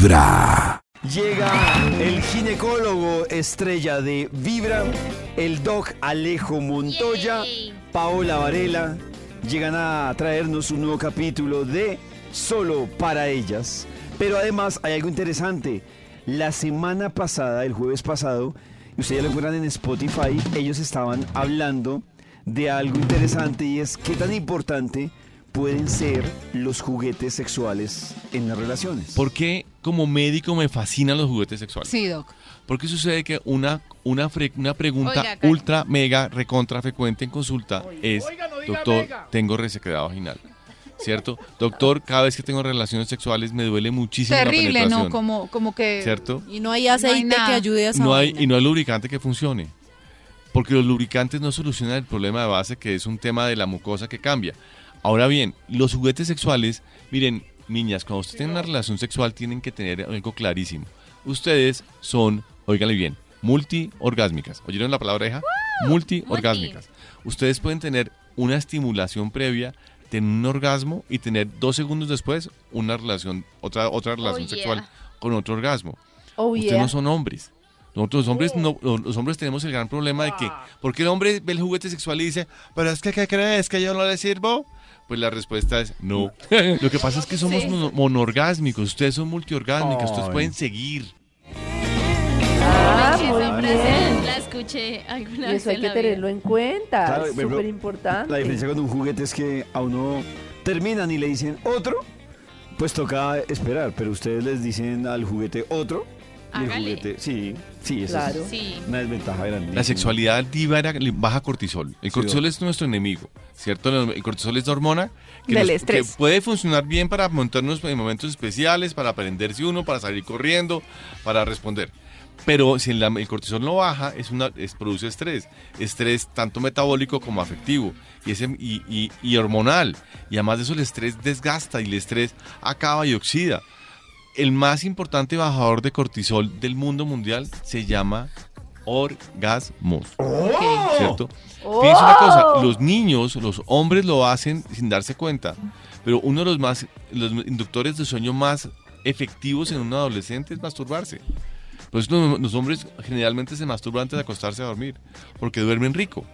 Vibra. Llega el ginecólogo estrella de Vibra, el doc Alejo Montoya, Paola Varela. Llegan a traernos un nuevo capítulo de Solo para ellas. Pero además hay algo interesante. La semana pasada, el jueves pasado, y ustedes ya lo encuentran en Spotify, ellos estaban hablando de algo interesante y es qué tan importante pueden ser los juguetes sexuales en las relaciones. ¿Por qué como médico me fascinan los juguetes sexuales? Sí, Doc. Porque sucede que una, una, fre- una pregunta Oiga, ultra, mega, recontra frecuente en consulta es, doctor, tengo resequedad vaginal. ¿Cierto? Doctor, cada vez que tengo relaciones sexuales me duele muchísimo la Terrible. ¿no? Como, como que... ¿Cierto? Y no hay aceite que ayude a esa No hay, vaina. y no hay lubricante que funcione. Porque los lubricantes no solucionan el problema de base, que es un tema de la mucosa que cambia. Ahora bien, los juguetes sexuales, miren, niñas, cuando ustedes tienen una relación sexual tienen que tener algo clarísimo. Ustedes son, óiganle bien, multiorgásmicas. ¿Oyeron la palabra hija? Multiorgásmicas. Ustedes pueden tener una estimulación previa, tener un orgasmo y tener dos segundos después una relación, otra, otra relación yeah. sexual con otro orgasmo. Oh, Ustedes yeah. no son hombres. Nosotros los hombres, no, los hombres tenemos el gran problema de que, ¿por qué el hombre ve el juguete sexual y dice, pero es que, ¿qué crees? ¿Que yo no le sirvo? Pues la respuesta es no. Lo que pasa es que somos mono- monorgásmicos, ustedes son multiorgásmicos, ustedes pueden seguir. Ah, Esa muy frase bien. la escuché alguna Y vez eso hay en que la tenerlo vida. en cuenta. Claro, es súper importante. La diferencia con un juguete es que a uno terminan y le dicen otro, pues toca esperar, pero ustedes les dicen al juguete otro. Y el Hágale. juguete, sí, sí, eso Claro. es Sí. una desventaja grande. La sexualidad libera, li- baja cortisol. El cortisol es nuestro enemigo, ¿cierto? El cortisol es la hormona que, Del nos- estrés. que puede funcionar bien para montarnos en momentos especiales, para prenderse uno, para salir corriendo, para responder. Pero si el, el cortisol no baja, es una, es, produce estrés. Estrés tanto metabólico como afectivo y, ese, y, y- y hormonal. Y además de eso, el estrés desgasta y el estrés acaba y oxida. El más importante bajador de cortisol del mundo mundial se llama orgasmos. ¿Cierto? Fíjense una cosa, los niños, los hombres lo hacen sin darse cuenta, pero uno de los más, los inductores de sueño más efectivos en un adolescente es masturbarse. Pues los, los hombres generalmente se masturban antes de acostarse a dormir, porque duermen rico,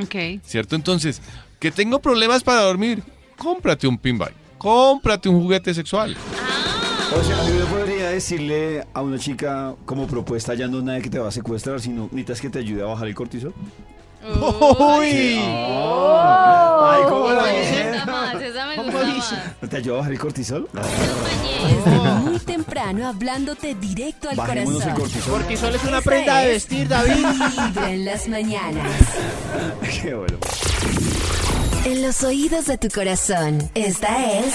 Ok. ¿cierto? Entonces, que tengo problemas para dormir, cómprate un pinball, cómprate un juguete sexual. O sea, yo podría decirle a una chica como propuesta ya no nada que te va a secuestrar, sino necesitas que te ayude a bajar el cortisol. ¡Uy! Ay, ¿cómo la más, esa me gusta más. ¿No te ayuda a bajar el cortisol? Desde muy temprano hablándote directo al Bajémonos el corazón. cortisol. Cortisol es una prenda de es vestir, David. Vibra en las mañanas. Qué bueno. En los oídos de tu corazón. Esta es